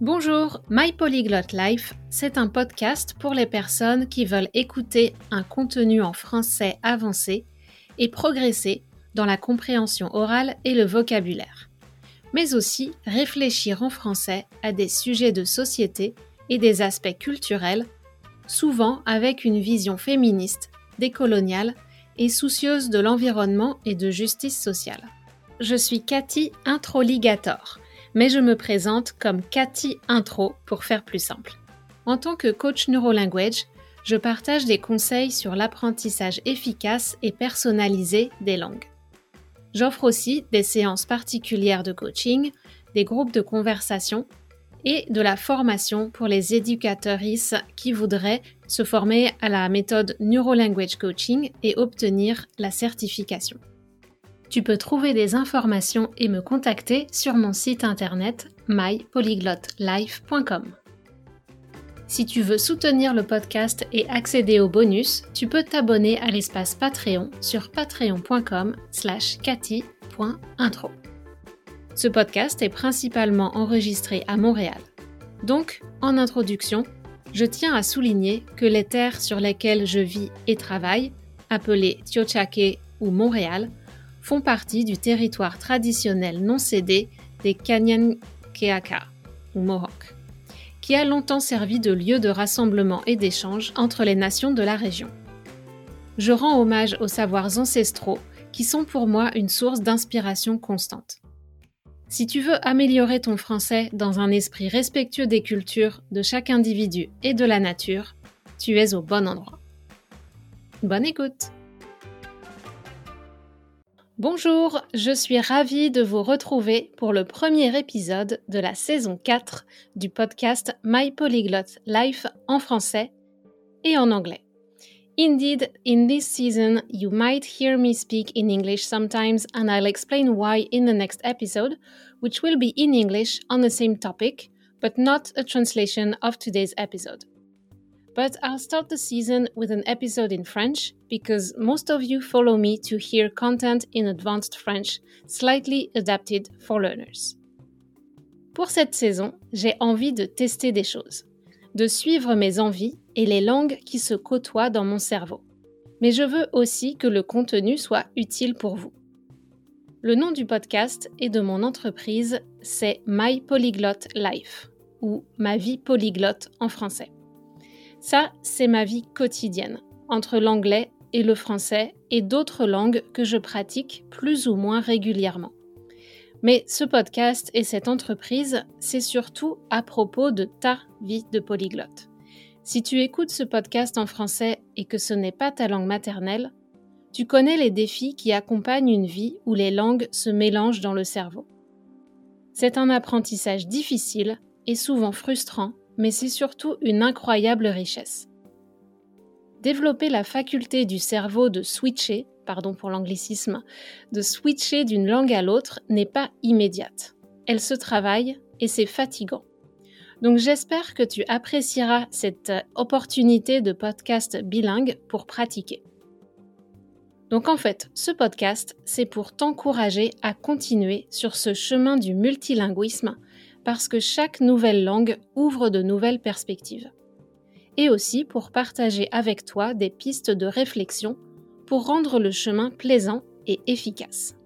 Bonjour, My Polyglot Life, c'est un podcast pour les personnes qui veulent écouter un contenu en français avancé et progresser dans la compréhension orale et le vocabulaire, mais aussi réfléchir en français à des sujets de société et des aspects culturels, souvent avec une vision féministe, décoloniale et soucieuse de l'environnement et de justice sociale. Je suis Cathy Introligator mais je me présente comme Cathy Intro pour faire plus simple. En tant que coach NeuroLanguage, je partage des conseils sur l'apprentissage efficace et personnalisé des langues. J'offre aussi des séances particulières de coaching, des groupes de conversation et de la formation pour les éducateurs qui voudraient se former à la méthode NeuroLanguage Coaching et obtenir la certification. Tu peux trouver des informations et me contacter sur mon site internet mypolyglotlife.com. Si tu veux soutenir le podcast et accéder aux bonus, tu peux t'abonner à l'espace Patreon sur patreon.com slash. Ce podcast est principalement enregistré à Montréal. Donc, en introduction, je tiens à souligner que les terres sur lesquelles je vis et travaille, appelées Tiochake ou Montréal, font partie du territoire traditionnel non cédé des Kanyankeaka, ou Mohawk, qui a longtemps servi de lieu de rassemblement et d'échange entre les nations de la région. Je rends hommage aux savoirs ancestraux qui sont pour moi une source d'inspiration constante. Si tu veux améliorer ton français dans un esprit respectueux des cultures, de chaque individu et de la nature, tu es au bon endroit. Bonne écoute Bonjour, je suis ravie de vous retrouver pour le premier épisode de la saison 4 du podcast My Polyglot Life en français et en anglais. Indeed, in this season, you might hear me speak in English sometimes, and I'll explain why in the next episode, which will be in English on the same topic, but not a translation of today's episode. But I'll start the season with an episode in French because most of you follow me to hear content in advanced French, slightly adapted for learners. Pour cette saison, j'ai envie de tester des choses, de suivre mes envies et les langues qui se côtoient dans mon cerveau. Mais je veux aussi que le contenu soit utile pour vous. Le nom du podcast et de mon entreprise, c'est My Polyglot Life, ou Ma vie polyglotte en français. Ça, c'est ma vie quotidienne, entre l'anglais et le français et d'autres langues que je pratique plus ou moins régulièrement. Mais ce podcast et cette entreprise, c'est surtout à propos de ta vie de polyglotte. Si tu écoutes ce podcast en français et que ce n'est pas ta langue maternelle, tu connais les défis qui accompagnent une vie où les langues se mélangent dans le cerveau. C'est un apprentissage difficile et souvent frustrant mais c'est surtout une incroyable richesse. Développer la faculté du cerveau de switcher, pardon pour l'anglicisme, de switcher d'une langue à l'autre n'est pas immédiate. Elle se travaille et c'est fatigant. Donc j'espère que tu apprécieras cette opportunité de podcast bilingue pour pratiquer. Donc en fait, ce podcast, c'est pour t'encourager à continuer sur ce chemin du multilinguisme parce que chaque nouvelle langue ouvre de nouvelles perspectives. Et aussi pour partager avec toi des pistes de réflexion pour rendre le chemin plaisant et efficace.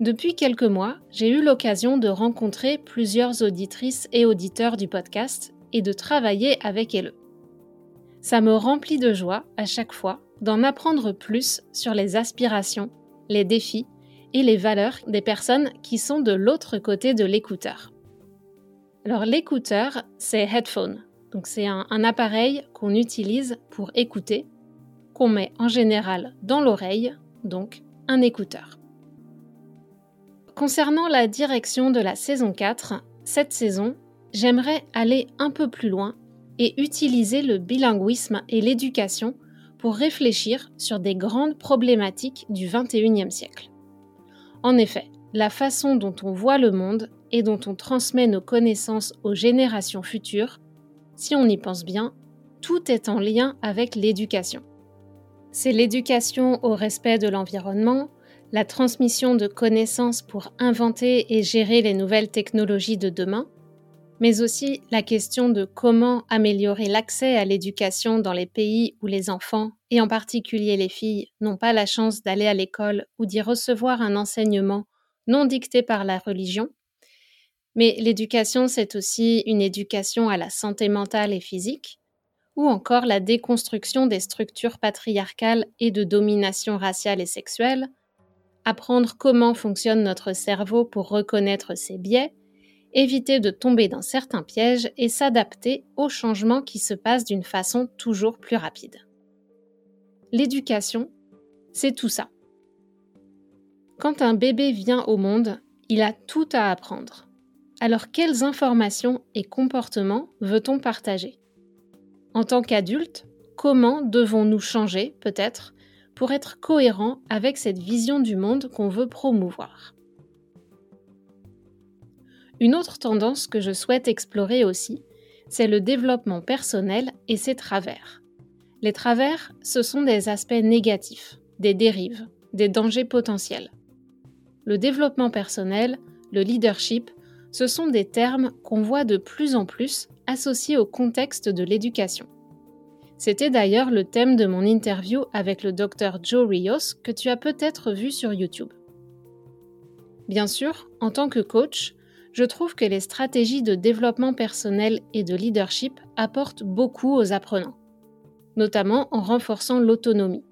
Depuis quelques mois, j'ai eu l'occasion de rencontrer plusieurs auditrices et auditeurs du podcast et de travailler avec elles. Ça me remplit de joie à chaque fois d'en apprendre plus sur les aspirations, les défis et les valeurs des personnes qui sont de l'autre côté de l'écouteur. Alors l'écouteur, c'est headphone. Donc c'est un, un appareil qu'on utilise pour écouter, qu'on met en général dans l'oreille, donc un écouteur. Concernant la direction de la saison 4, cette saison, j'aimerais aller un peu plus loin et utiliser le bilinguisme et l'éducation pour réfléchir sur des grandes problématiques du 21e siècle. En effet, la façon dont on voit le monde et dont on transmet nos connaissances aux générations futures, si on y pense bien, tout est en lien avec l'éducation. C'est l'éducation au respect de l'environnement, la transmission de connaissances pour inventer et gérer les nouvelles technologies de demain, mais aussi la question de comment améliorer l'accès à l'éducation dans les pays où les enfants, et en particulier les filles, n'ont pas la chance d'aller à l'école ou d'y recevoir un enseignement non dicté par la religion. Mais l'éducation, c'est aussi une éducation à la santé mentale et physique, ou encore la déconstruction des structures patriarcales et de domination raciale et sexuelle, apprendre comment fonctionne notre cerveau pour reconnaître ses biais, éviter de tomber dans certains pièges et s'adapter aux changements qui se passent d'une façon toujours plus rapide. L'éducation, c'est tout ça. Quand un bébé vient au monde, il a tout à apprendre. Alors quelles informations et comportements veut-on partager? En tant qu'adulte, comment devons-nous changer, peut-être, pour être cohérents avec cette vision du monde qu'on veut promouvoir? Une autre tendance que je souhaite explorer aussi, c'est le développement personnel et ses travers. Les travers, ce sont des aspects négatifs, des dérives, des dangers potentiels. Le développement personnel, le leadership, ce sont des termes qu'on voit de plus en plus associés au contexte de l'éducation. C'était d'ailleurs le thème de mon interview avec le docteur Joe Rios que tu as peut-être vu sur YouTube. Bien sûr, en tant que coach, je trouve que les stratégies de développement personnel et de leadership apportent beaucoup aux apprenants, notamment en renforçant l'autonomie.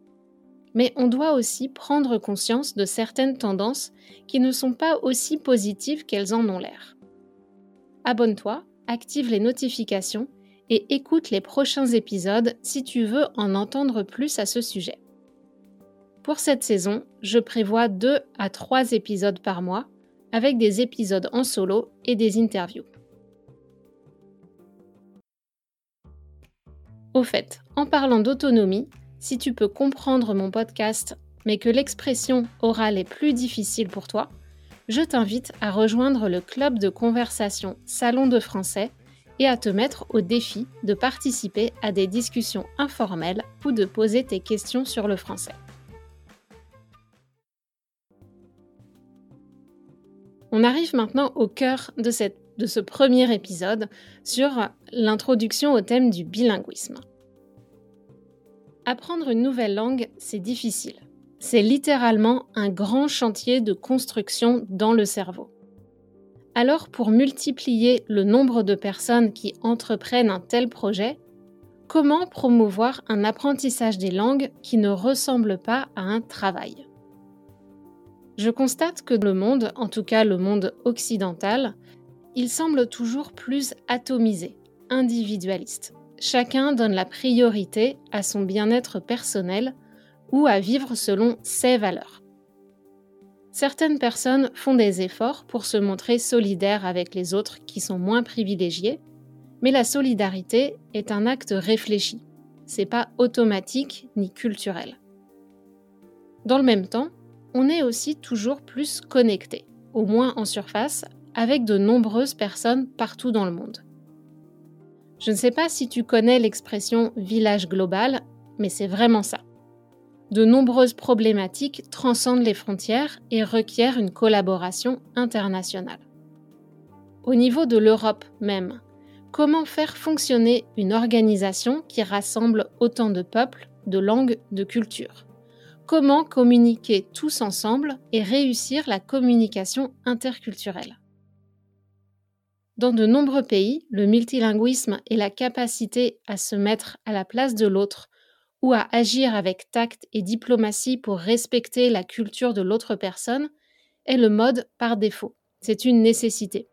Mais on doit aussi prendre conscience de certaines tendances qui ne sont pas aussi positives qu'elles en ont l'air. Abonne-toi, active les notifications et écoute les prochains épisodes si tu veux en entendre plus à ce sujet. Pour cette saison, je prévois 2 à 3 épisodes par mois avec des épisodes en solo et des interviews. Au fait, en parlant d'autonomie, si tu peux comprendre mon podcast mais que l'expression orale est plus difficile pour toi, je t'invite à rejoindre le club de conversation Salon de français et à te mettre au défi de participer à des discussions informelles ou de poser tes questions sur le français. On arrive maintenant au cœur de, ce premier épisode sur l'introduction au thème du bilinguisme. Apprendre une nouvelle langue, c'est difficile. C'est littéralement un grand chantier de construction dans le cerveau. Alors pour multiplier le nombre de personnes qui entreprennent un tel projet, comment promouvoir un apprentissage des langues qui ne ressemble pas à un travail? Je constate que le monde, en tout cas le monde occidental, il semble toujours plus atomisé, individualiste. Chacun donne la priorité à son bien-être personnel ou à vivre selon ses valeurs. Certaines personnes font des efforts pour se montrer solidaires avec les autres qui sont moins privilégiés, mais la solidarité est un acte réfléchi. C'est pas automatique ni culturel. Dans le même temps, on est aussi toujours plus connecté, au moins en surface, avec de nombreuses personnes partout dans le monde. Je ne sais pas si tu connais l'expression village global, mais c'est vraiment ça. De nombreuses problématiques transcendent les frontières et requièrent une collaboration internationale. Au niveau de l'Europe même, comment faire fonctionner une organisation qui rassemble autant de peuples, de langues, de cultures? Comment communiquer tous ensemble et réussir la communication interculturelle Dans de nombreux pays, le multilinguisme et la capacité à se mettre à la place de l'autre ou à agir avec tact et diplomatie pour respecter la culture de l'autre personne est le mode par défaut. C'est une nécessité.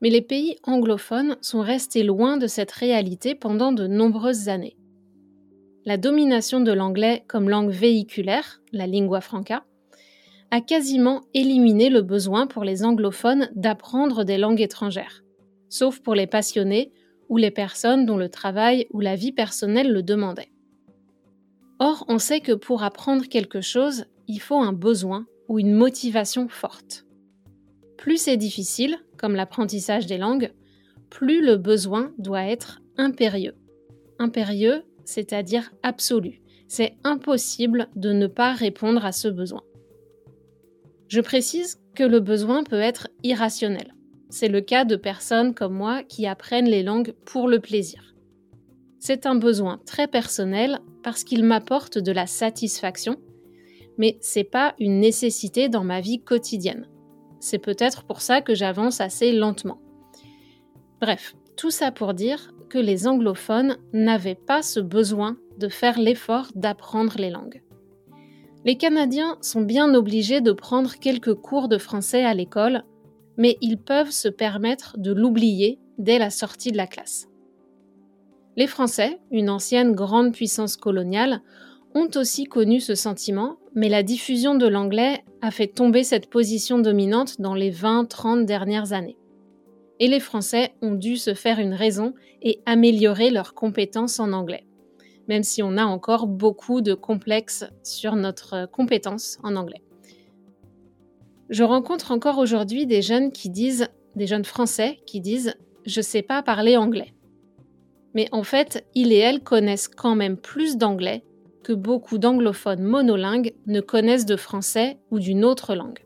Mais les pays anglophones sont restés loin de cette réalité pendant de nombreuses années la domination de l'anglais comme langue véhiculaire, la lingua franca, a quasiment éliminé le besoin pour les anglophones d'apprendre des langues étrangères, sauf pour les passionnés ou les personnes dont le travail ou la vie personnelle le demandait. Or, on sait que pour apprendre quelque chose, il faut un besoin ou une motivation forte. Plus c'est difficile, comme l'apprentissage des langues, plus le besoin doit être impérieux. Impérieux, c'est-à-dire absolu. C'est impossible de ne pas répondre à ce besoin. Je précise que le besoin peut être irrationnel. c'est le cas de personnes comme moi qui apprennent les langues pour le plaisir. C'est un besoin très personnel parce qu'il m'apporte de la satisfaction, mais c'est pas une nécessité dans ma vie quotidienne. C'est peut-être pour ça que j'avance assez lentement. Bref, tout ça pour dire que les anglophones n'avaient pas ce besoin de faire l'effort d'apprendre les langues. Les Canadiens sont bien obligés de prendre quelques cours de français à l'école, mais ils peuvent se permettre de l'oublier dès la sortie de la classe. Les Français, une ancienne grande puissance coloniale, ont aussi connu ce sentiment, mais la diffusion de l'anglais a fait tomber cette position dominante dans les 20-30 dernières années. Et les Français ont dû se faire une raison et améliorer leurs compétences en anglais, même si on a encore beaucoup de complexes sur notre compétence en anglais. Je rencontre encore aujourd'hui des jeunes qui disent, des jeunes Français qui disent Je sais pas parler anglais. Mais en fait, ils et elles connaissent quand même plus d'anglais que beaucoup d'anglophones monolingues ne connaissent de français ou d'une autre langue.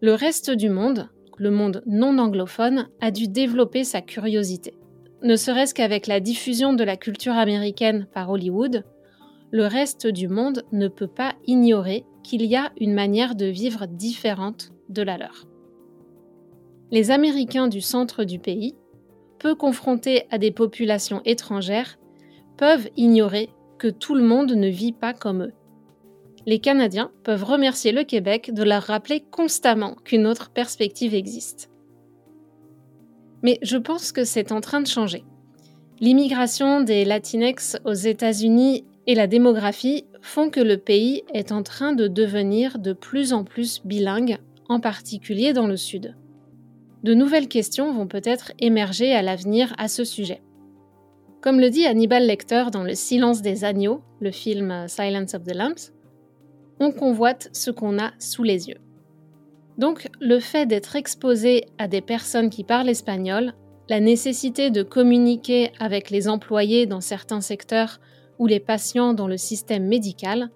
Le reste du monde, le monde non anglophone, a dû développer sa curiosité. Ne serait-ce qu'avec la diffusion de la culture américaine par Hollywood, le reste du monde ne peut pas ignorer qu'il y a une manière de vivre différente de la leur. Les Américains du centre du pays, peu confrontés à des populations étrangères, peuvent ignorer que tout le monde ne vit pas comme eux. Les Canadiens peuvent remercier le Québec de leur rappeler constamment qu'une autre perspective existe. Mais je pense que c'est en train de changer. L'immigration des Latinx aux États-Unis et la démographie font que le pays est en train de devenir de plus en plus bilingue, en particulier dans le Sud. De nouvelles questions vont peut-être émerger à l'avenir à ce sujet. Comme le dit Hannibal Lecter dans Le silence des agneaux, le film Silence of the Lambs, on convoite ce qu'on a sous les yeux. Donc le fait d'être exposé à des personnes qui parlent espagnol, la nécessité de communiquer avec les employés dans certains secteurs ou les patients dans le système médical,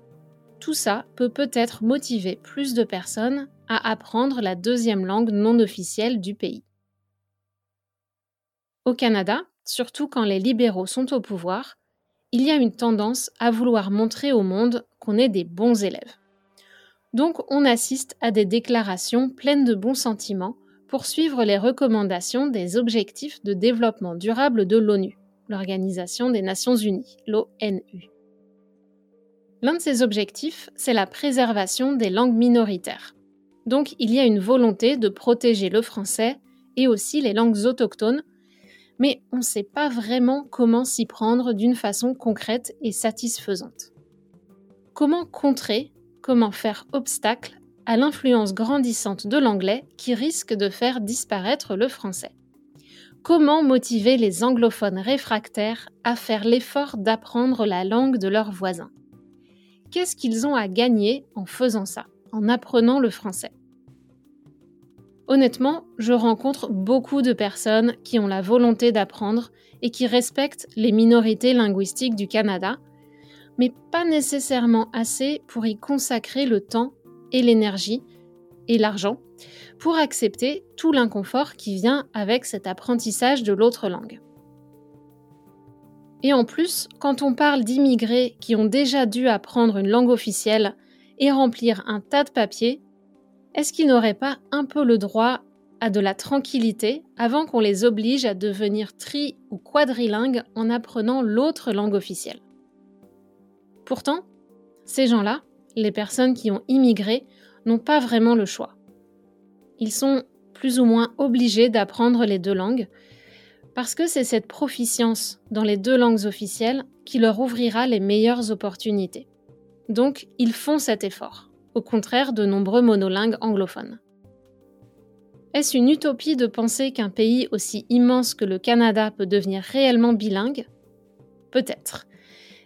tout ça peut peut-être motiver plus de personnes à apprendre la deuxième langue non officielle du pays. Au Canada, surtout quand les libéraux sont au pouvoir, il y a une tendance à vouloir montrer au monde est des bons élèves. Donc on assiste à des déclarations pleines de bons sentiments pour suivre les recommandations des objectifs de développement durable de l'ONU, l'Organisation des Nations Unies, l'ONU. L'un de ces objectifs, c'est la préservation des langues minoritaires. Donc il y a une volonté de protéger le français et aussi les langues autochtones mais on ne sait pas vraiment comment s'y prendre d'une façon concrète et satisfaisante. Comment contrer, comment faire obstacle à l'influence grandissante de l'anglais qui risque de faire disparaître le français. Comment motiver les anglophones réfractaires à faire l'effort d'apprendre la langue de leurs voisins? Qu'est-ce qu'ils ont à gagner en faisant ça, en apprenant le français? Honnêtement, je rencontre beaucoup de personnes qui ont la volonté d'apprendre et qui respectent les minorités linguistiques du Canada, mais pas nécessairement assez pour y consacrer le temps et l'énergie et l'argent pour accepter tout l'inconfort qui vient avec cet apprentissage de l'autre langue. Et en plus, quand on parle d'immigrés qui ont déjà dû apprendre une langue officielle et remplir un tas de papiers, est-ce qu'ils n'auraient pas un peu le droit à de la tranquillité avant qu'on les oblige à devenir tri ou quadrilingues en apprenant l'autre langue officielle? Pourtant, ces gens-là, les personnes qui ont immigré, n'ont pas vraiment le choix. Ils sont plus ou moins obligés d'apprendre les deux langues parce que c'est cette proficience dans les deux langues officielles qui leur ouvrira les meilleures opportunités. Donc, ils font cet effort au contraire de nombreux monolingues anglophones. Est-ce une utopie de penser qu'un pays aussi immense que le Canada peut devenir réellement bilingue? Peut-être.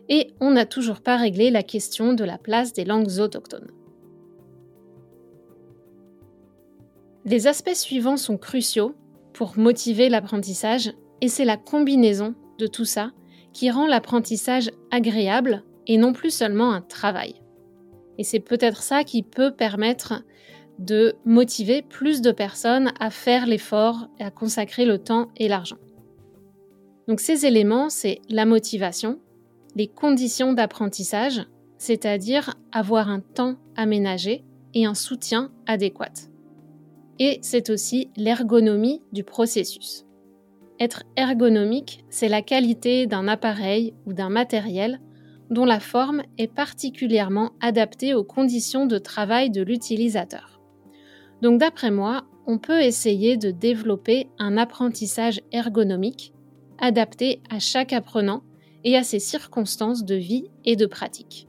Et on n'a toujours pas réglé la question de la place des langues autochtones. Les aspects suivants sont cruciaux pour motiver l'apprentissage et c'est la combinaison de tout ça qui rend l'apprentissage agréable et non plus seulement un travail. Et c'est peut-être ça qui peut permettre de motiver plus de personnes à faire l'effort et à consacrer le temps et l'argent. Donc ces éléments, c'est la motivation, les conditions d'apprentissage, c'est-à-dire avoir un temps aménagé et un soutien adéquat. Et c'est aussi l'ergonomie du processus. Être ergonomique, c'est la qualité d'un appareil ou d'un matériel dont la forme est particulièrement adaptée aux conditions de travail de l'utilisateur. Donc d'après moi, on peut essayer de développer un apprentissage ergonomique adapté à chaque apprenant et à ses circonstances de vie et de pratique.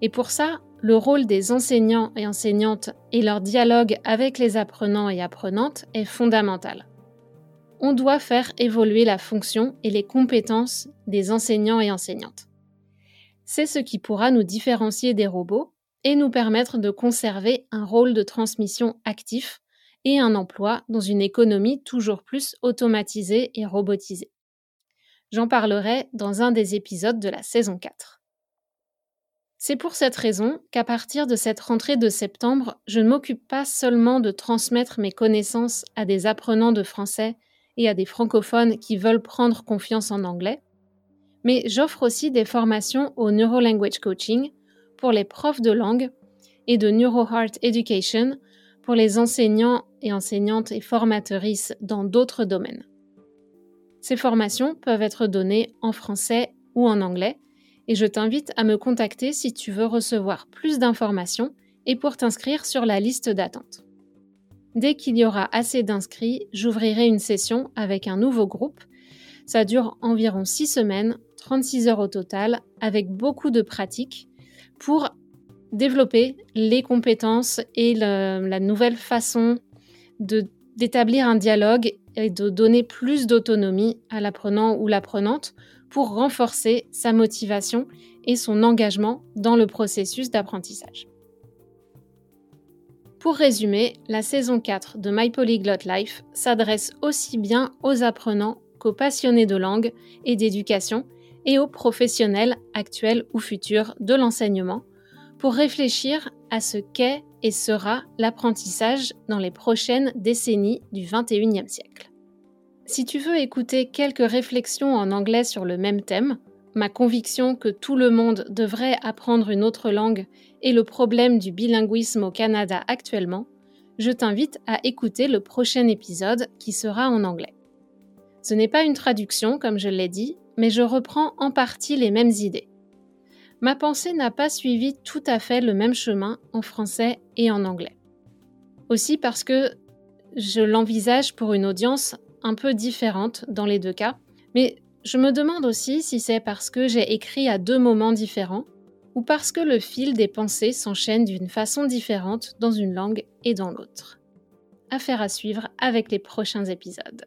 Et pour ça, le rôle des enseignants et enseignantes et leur dialogue avec les apprenants et apprenantes est fondamental. On doit faire évoluer la fonction et les compétences des enseignants et enseignantes. C'est ce qui pourra nous différencier des robots et nous permettre de conserver un rôle de transmission actif et un emploi dans une économie toujours plus automatisée et robotisée. J'en parlerai dans un des épisodes de la saison 4. C'est pour cette raison qu'à partir de cette rentrée de septembre, je ne m'occupe pas seulement de transmettre mes connaissances à des apprenants de français et à des francophones qui veulent prendre confiance en anglais, mais j'offre aussi des formations au Neurolanguage Coaching pour les profs de langue et de NeuroHeart Education pour les enseignants et enseignantes et formatrices dans d'autres domaines. Ces formations peuvent être données en français ou en anglais et je t'invite à me contacter si tu veux recevoir plus d'informations et pour t'inscrire sur la liste d'attente. Dès qu'il y aura assez d'inscrits, j'ouvrirai une session avec un nouveau groupe. Ça dure environ 6 semaines, 36 heures au total, avec beaucoup de pratiques pour développer les compétences et la nouvelle façon d'établir un dialogue et de donner plus d'autonomie à l'apprenant ou l'apprenante pour renforcer sa motivation et son engagement dans le processus d'apprentissage. Pour résumer, la saison 4 de My Polyglot Life s'adresse aussi bien aux apprenants qu'aux passionnés de langue et d'éducation et aux professionnels actuels ou futurs de l'enseignement pour réfléchir à ce qu'est et sera l'apprentissage dans les prochaines décennies du XXIe siècle. Si tu veux écouter quelques réflexions en anglais sur le même thème, ma conviction que tout le monde devrait apprendre une autre langue et le problème du bilinguisme au Canada actuellement, je t'invite à écouter le prochain épisode qui sera en anglais. Ce n'est pas une traduction, comme je l'ai dit, mais je reprends en partie les mêmes idées. Ma pensée n'a pas suivi tout à fait le même chemin en français et en anglais. Aussi parce que je l'envisage pour une audience un peu différente dans les deux cas, mais je me demande aussi si c'est parce que j'ai écrit à deux moments différents ou parce que le fil des pensées s'enchaîne d'une façon différente dans une langue et dans l'autre. Affaire à suivre avec les prochains épisodes.